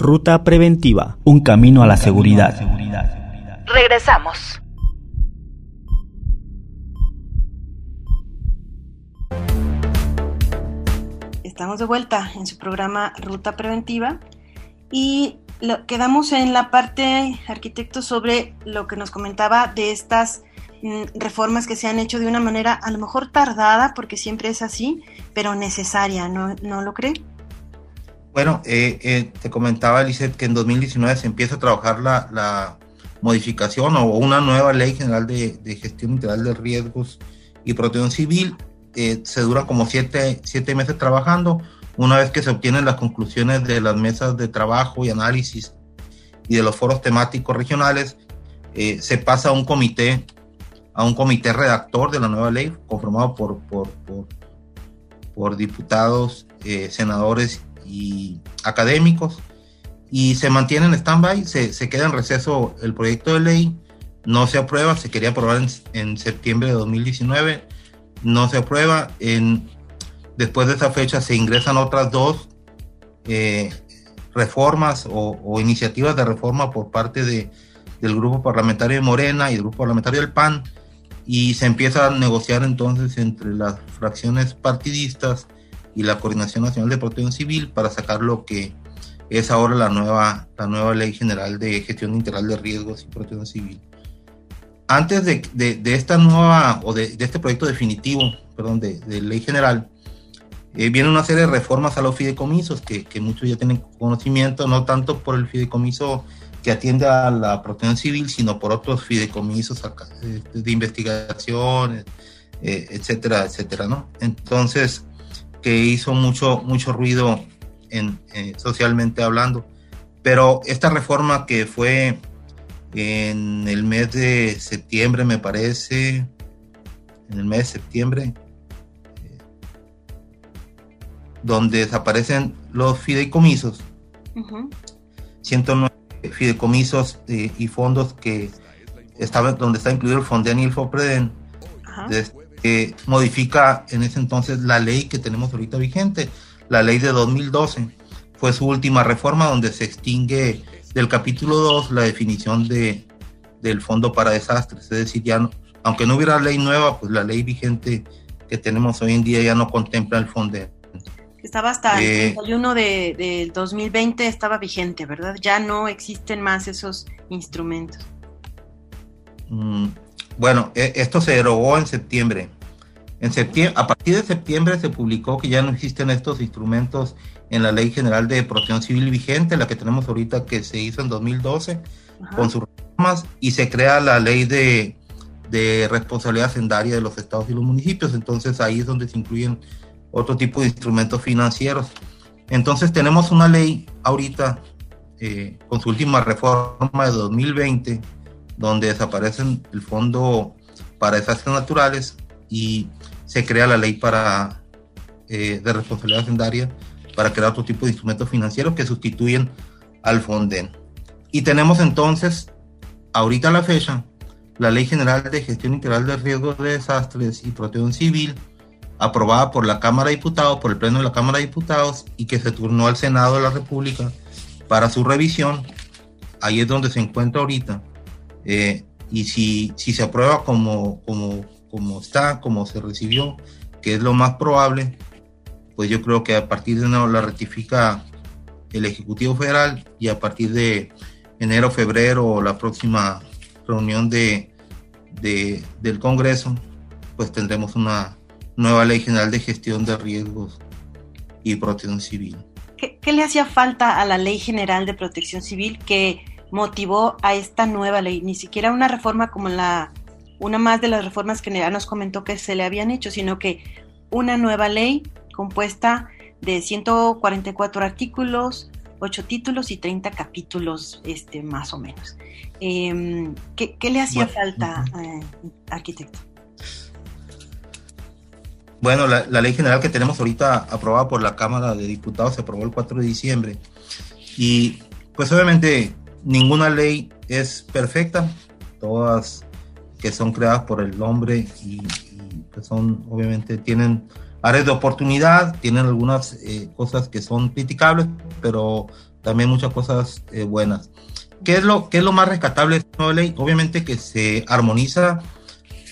Ruta Preventiva, un camino a la seguridad. Regresamos. Estamos de vuelta en su programa Ruta Preventiva y quedamos en la parte, arquitecto, sobre lo que nos comentaba de estas mm, reformas que se han hecho de una manera a lo mejor tardada, porque siempre es así, pero necesaria, ¿no, ¿no lo cree? Bueno, eh, eh, te comentaba, Lizeth, que en 2019 se empieza a trabajar la, modificación o una nueva ley general de, gestión integral de riesgos y protección civil. Eh, se dura como siete, siete meses trabajando. Una vez que se obtienen las conclusiones de las mesas de trabajo y análisis y de los foros temáticos regionales, se pasa a un comité, a un comité redactor de la nueva ley, conformado por, por, por, por diputados, senadores y académicos y se mantiene en stand-by, se, se, queda en receso el proyecto de ley, no se aprueba, se quería aprobar en, septiembre de 2019, no se aprueba, en, después de esa fecha se ingresan otras dos eh, reformas o, iniciativas de reforma por parte de, del grupo parlamentario de Morena y del grupo parlamentario del PAN, y se empieza a negociar entonces entre las fracciones partidistas y la Coordinación Nacional de Protección Civil para sacar lo que es ahora la nueva, la nueva Ley General de Gestión Integral de Riesgos y Protección Civil. Antes de, de, esta nueva, o de, de, este proyecto definitivo, perdón, de, Ley General, eh, viene una serie de reformas a los fideicomisos que, que, muchos ya tienen conocimiento, no tanto por el fideicomiso que atiende a la protección civil, sino por otros fideicomisos eh, de investigación, eh, etcétera, etcétera, ¿no? Entonces, que hizo mucho, mucho ruido en, eh, socialmente hablando. Pero esta reforma que fue en el mes de septiembre, me parece, en el mes de septiembre, eh, donde desaparecen los fideicomisos, 109 fideicomisos eh, y fondos que estaban, donde está incluido el Fonden y el FOPREDEN, que modifica en ese entonces la ley que tenemos ahorita vigente, la ley de 2012. Fue su última reforma donde se extingue del capítulo 2 la definición de, del Fondo para Desastres. Es decir, ya aunque no hubiera ley nueva, pues la ley vigente que tenemos hoy en día ya no contempla el fondo. Estaba hasta el 31 eh, de, del 2020, estaba vigente, ¿verdad? Ya no existen más esos instrumentos. Bueno, e, esto se derogó en septiembre. En septiembre, a partir de septiembre se publicó que ya no existen estos instrumentos en la Ley General de Protección Civil vigente, la que tenemos ahorita que se hizo en 2012, con sus reformas, y se crea la Ley de, de Responsabilidad Hacendaria de los estados y los municipios. Entonces ahí es donde se incluyen otro tipo de instrumentos financieros. Entonces tenemos una ley ahorita eh, con su última reforma de 2020 donde desaparecen el fondo para desastres naturales y se crea la ley para eh, de responsabilidad hacendaria para crear otro tipo de instrumentos financieros que sustituyen al Fonden. Y tenemos entonces, ahorita a la fecha, la Ley General de Gestión Integral de Riesgos de Desastres y Protección Civil, aprobada por la Cámara de Diputados, por el Pleno de la Cámara de Diputados, y que se turnó al Senado de la República para su revisión. Ahí es donde se encuentra ahorita. Eh, y si, si se aprueba como, como, como está, como se recibió, que es lo más probable, pues yo creo que a partir de enero la ratifica el Ejecutivo Federal y a partir de enero, febrero la próxima reunión de, de, del Congreso, pues tendremos una nueva ley general de gestión de riesgos y protección civil. ¿Qué, ¿Qué, le hacía falta a la ley general de protección civil que motivó a esta nueva ley, ni siquiera una reforma como la, una más de las reformas que ya nos comentó que se le habían hecho, sino que una nueva ley compuesta de 144 artículos, 8 títulos y 30 capítulos, este, más o menos. Em, ¿qué, le hacía falta, eh, arquitecto? Bueno, la, la, ley general que tenemos ahorita aprobada por la Cámara de Diputados se aprobó el 4 de diciembre. Y pues obviamente ninguna ley es perfecta, todas que son creadas por el hombre y, que son, obviamente, tienen áreas de oportunidad, tienen algunas eh, cosas que son criticables, pero también muchas cosas eh, buenas. ¿Qué es, lo, ¿Qué es lo más rescatable de esta nueva ley? Obviamente que se armoniza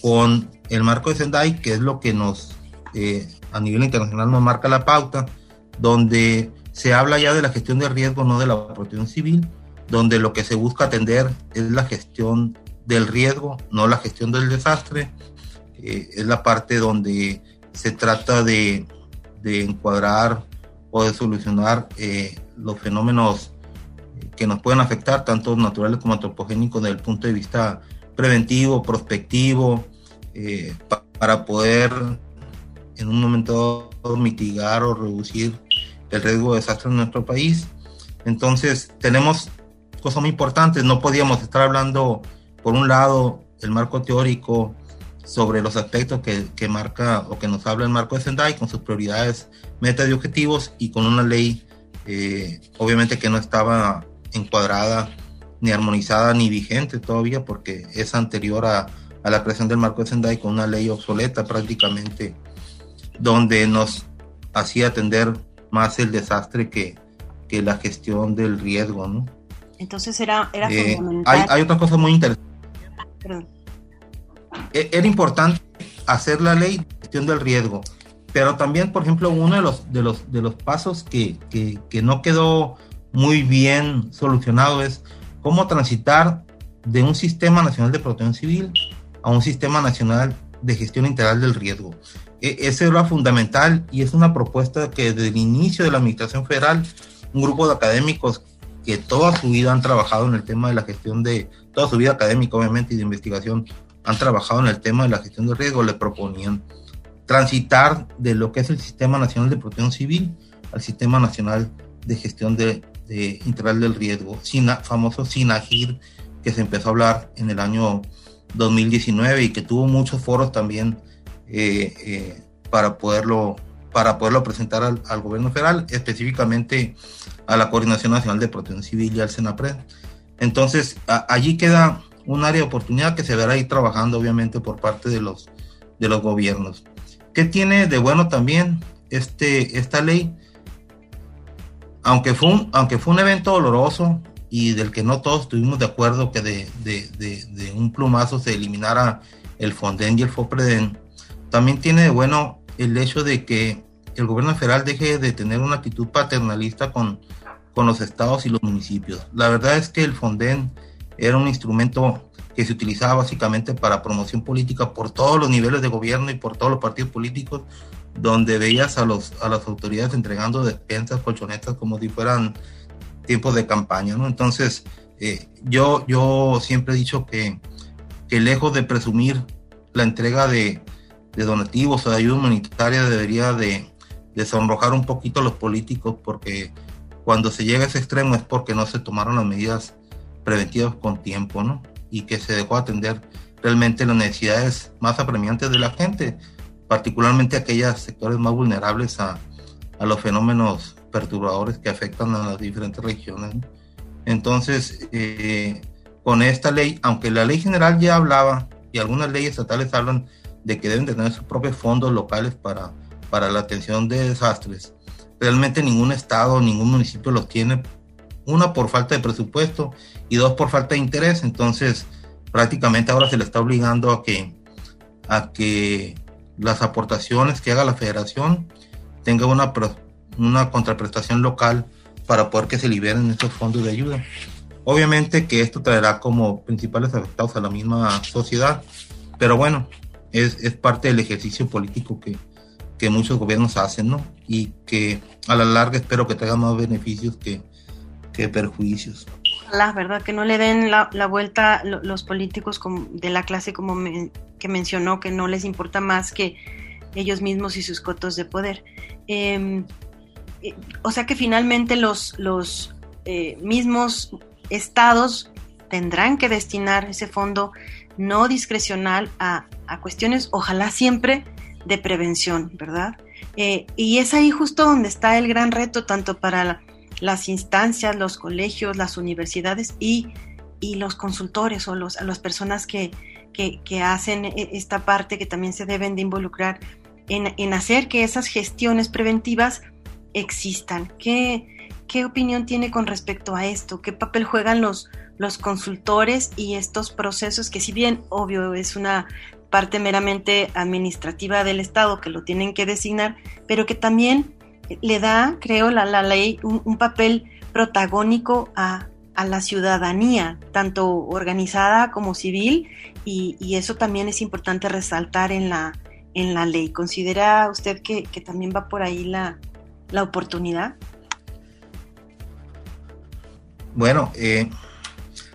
con el marco de Sendai, que es lo que nos, eh, a nivel internacional, nos marca la pauta, donde se habla ya de la gestión de riesgo, no de la protección civil, donde lo que se busca atender es la gestión del riesgo, no la gestión del desastre. Eh, es la parte donde se trata de, de encuadrar o de solucionar eh, los fenómenos que nos pueden afectar, tanto naturales como antropogénicos, desde el punto de vista preventivo, prospectivo, eh, para poder en un momento mitigar o reducir el riesgo de desastre en nuestro país. Entonces, tenemos cosas muy importantes. No podíamos estar hablando, por un lado, el marco teórico sobre los aspectos que, que marca o que nos habla el marco de Sendai con sus prioridades, metas y objetivos y con una ley, eh, obviamente que no estaba encuadrada ni armonizada ni vigente todavía porque es anterior a, la creación del marco de Sendai con una ley obsoleta prácticamente, donde nos hacía atender más el desastre que, que la gestión del riesgo, ¿no? Entonces era, era Eh, fundamental. hay, hay otra cosa muy interesante. Perdón. E- Era importante hacer la ley de gestión del riesgo, pero también, por ejemplo, uno de los, de los, de los pasos que, que, que no quedó muy bien solucionado es cómo transitar de un sistema nacional de protección civil a un sistema nacional de gestión integral del riesgo. E- Ese era fundamental y es una propuesta que desde el inicio de la Administración Federal, un grupo de académicos que toda su vida han trabajado en el tema de la gestión de, toda su vida académica obviamente y de investigación, han trabajado en el tema de la gestión de riesgo, le proponían transitar de lo que es el Sistema Nacional de Protección Civil al Sistema Nacional de Gestión de, de Integral del Riesgo, SINA, famoso SINAGIR, que se empezó a hablar en el año 2019 y que tuvo muchos foros también eh, eh, para, poderlo, para poderlo presentar al, gobierno federal, específicamente a la Coordinación Nacional de Protección Civil y al SENAPRED. Entonces, allí queda un área de oportunidad que se verá ahí trabajando, obviamente, por parte de los, de los gobiernos. ¿Qué tiene de bueno también este, esta ley? Aunque fue, un, aunque fue un evento doloroso y del que no todos estuvimos de acuerdo que de, de, de, de un plumazo se eliminara el Fonden y el FOPREDEN, también tiene de bueno el hecho de que el gobierno federal deje de tener una actitud paternalista con, con los estados y los municipios. La verdad es que el Fonden era un instrumento que se utilizaba básicamente para promoción política por todos los niveles de gobierno y por todos los partidos políticos, donde veías a, los, a las autoridades entregando despensas, colchonetas, como si fueran tiempos de campaña, ¿no? Entonces, eh, yo, yo siempre he dicho que, que lejos de presumir la entrega de, de donativos o de ayuda humanitaria, debería de, de sonrojar un poquito a los políticos, porque cuando se llega a ese extremo es porque no se tomaron las medidas preventivas con tiempo, ¿no? Y que se dejó atender realmente las necesidades más apremiantes de la gente, particularmente aquellos sectores más vulnerables a, a los fenómenos perturbadores que afectan a las diferentes regiones. Entonces, eh, con esta ley, aunque la ley general ya hablaba y algunas leyes estatales hablan de que deben tener sus propios fondos locales para, para la atención de desastres, realmente ningún estado, ningún municipio los tiene, una por falta de presupuesto y dos por falta de interés, entonces prácticamente ahora se le está obligando a que, a que las aportaciones que haga la federación tenga una, una contraprestación local para poder que se liberen estos fondos de ayuda. Obviamente que esto traerá como principales afectados a la misma sociedad, pero bueno, es, es parte del ejercicio político que, que muchos gobiernos hacen, ¿no? Y que a la larga espero que traiga más beneficios que, que perjuicios. La verdad, que no le den la, la vuelta lo, los políticos de la clase como que mencionó, que no les importa más que ellos mismos y sus cotos de poder. Eh, eh, o sea que finalmente los, los eh, mismos estados tendrán que destinar ese fondo no discrecional a, a cuestiones, ojalá siempre, de prevención, ¿verdad? Eh, y es ahí justo donde está el gran reto, tanto para la, las instancias, los colegios, las universidades y, y los consultores o los, las personas que, que, que, hacen esta parte que también se deben de involucrar en, en hacer que esas gestiones preventivas existan. ¿Qué, ¿qué, opinión tiene con respecto a esto? ¿Qué papel juegan los, los consultores y estos procesos que si bien obvio es una parte meramente administrativa del Estado que lo tienen que designar, pero que también le da, creo, la, la ley un, papel protagónico a, a, la ciudadanía, tanto organizada como civil, y, y, eso también es importante resaltar en la, en la ley. ¿Considera usted que, que también va por ahí la, la oportunidad? Bueno, eh,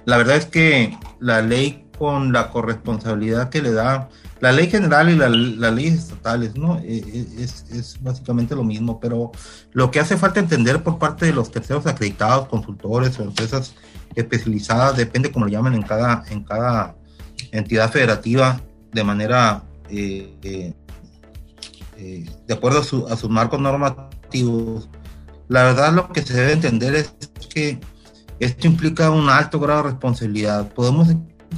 la verdad es que la ley con la corresponsabilidad que le da, la ley general y las leyes estatales, ¿no? Eh, eh, es, básicamente lo mismo, pero lo que hace falta entender por parte de los terceros acreditados, consultores o empresas especializadas, depende como lo llaman en cada, en cada entidad federativa, de manera, de acuerdo a, su, a sus marcos normativos. La verdad lo que se debe entender es que esto implica un alto grado de responsabilidad. Podemos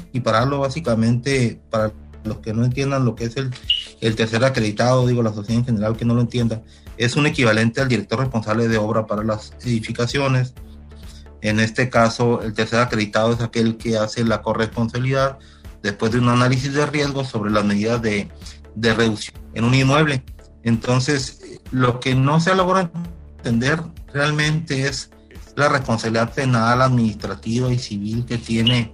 equipararlo básicamente para los que no entiendan lo que es el, el tercer acreditado, digo la sociedad en general que no lo entienda, es un equivalente al director responsable de obra para las edificaciones. En este caso, el tercer acreditado es aquel que hace la corresponsabilidad después de un análisis de riesgo sobre las medidas de, de reducción en un inmueble. Entonces, lo que no se ha logrado entender realmente es la responsabilidad penal, administrativa y civil que tiene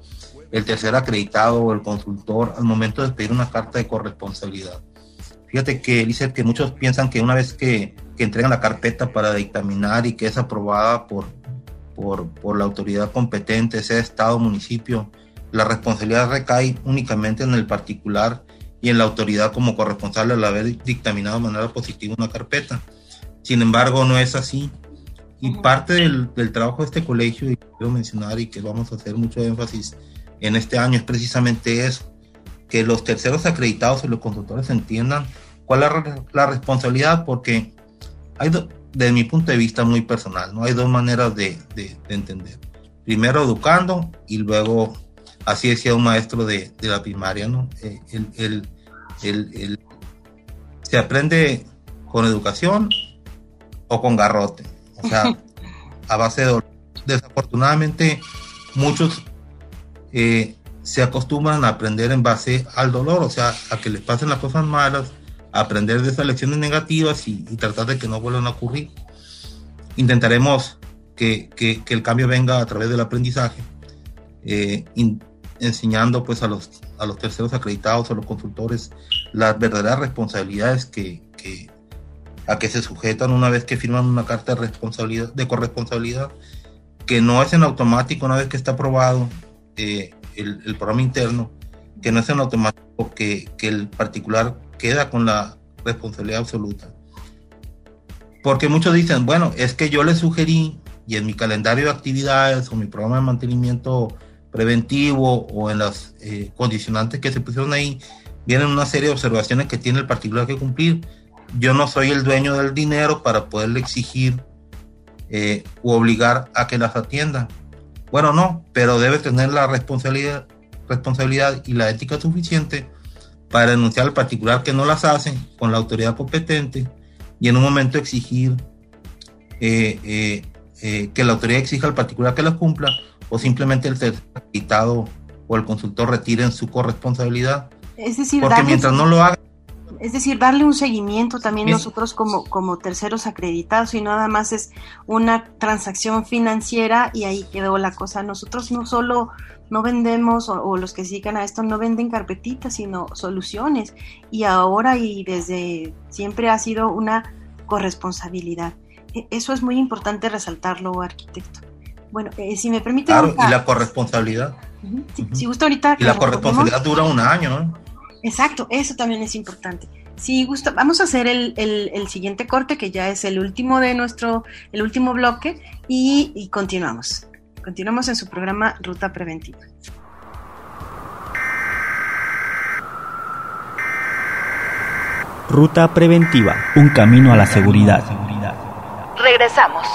el tercer acreditado o el consultor al momento de pedir una carta de corresponsabilidad. Fíjate que dice que muchos piensan que una vez que, que, entregan la carpeta para dictaminar y que es aprobada por, por, por la autoridad competente, sea Estado municipio, la responsabilidad recae únicamente en el particular y en la autoridad como corresponsable al haber dictaminado de manera positiva una carpeta. Sin embargo, no es así. Y parte del, trabajo de este colegio, y quiero mencionar y que vamos a hacer mucho énfasis en este año, es precisamente eso, que los terceros acreditados y los consultores entiendan cuál es la, responsabilidad, porque hay, desde mi punto de vista muy personal, ¿no? hay dos maneras de, entender. Primero educando y luego, así decía un maestro de, la primaria, ¿no? Eh, el, se aprende con educación o con garrote. O sea, a base de dolor. Desafortunadamente, muchos eh, se acostumbran a aprender en base al dolor, o sea, a que les pasen las cosas malas, aprender de esas lecciones negativas y, tratar de que no vuelvan a ocurrir. Intentaremos que, que, el cambio venga a través del aprendizaje, eh, enseñando pues a los, a los terceros acreditados, a los consultores, las verdaderas responsabilidades que, que, a que se sujetan una vez que firman una carta de responsabilidad, de corresponsabilidad, que no es en automático una vez que está aprobado eh, el, programa interno, que no es en automático que, el particular queda con la responsabilidad absoluta. Porque muchos dicen, bueno, es que yo le sugerí y en mi calendario de actividades o mi programa de mantenimiento preventivo o en las eh, condicionantes que se pusieron ahí, vienen una serie de observaciones que tiene el particular que cumplir yo no soy el dueño del dinero para poderle exigir eh, u obligar a que las atienda. Bueno, no, pero debe tener la responsabilidad, responsabilidad y la ética suficiente para denunciar al particular que no las hace con la autoridad competente y en un momento exigir eh, eh, que la autoridad exija al particular que las cumpla o simplemente el certificado o el consultor retiren su corresponsabilidad. Es decir, porque mientras no lo haga es decir, darle un seguimiento también nosotros como, como terceros acreditados y nada más es una transacción financiera y ahí quedó la cosa. Nosotros no solo no vendemos o, los que sigan a esto no venden carpetitas, sino soluciones y ahora y desde siempre ha sido una corresponsabilidad. E, eso es muy importante resaltarlo, arquitecto. Bueno, eh, si me permite... Claro, y la corresponsabilidad. Si gusta ahorita... Y la corresponsabilidad dura un año, ¿eh? Exacto, eso también es importante. Si gusta, vamos a hacer el, el, siguiente corte, que ya es el último de nuestro, el último bloque, y, y continuamos. Continuamos en su programa Ruta Preventiva. Ruta Preventiva, un camino a la seguridad. Regresamos.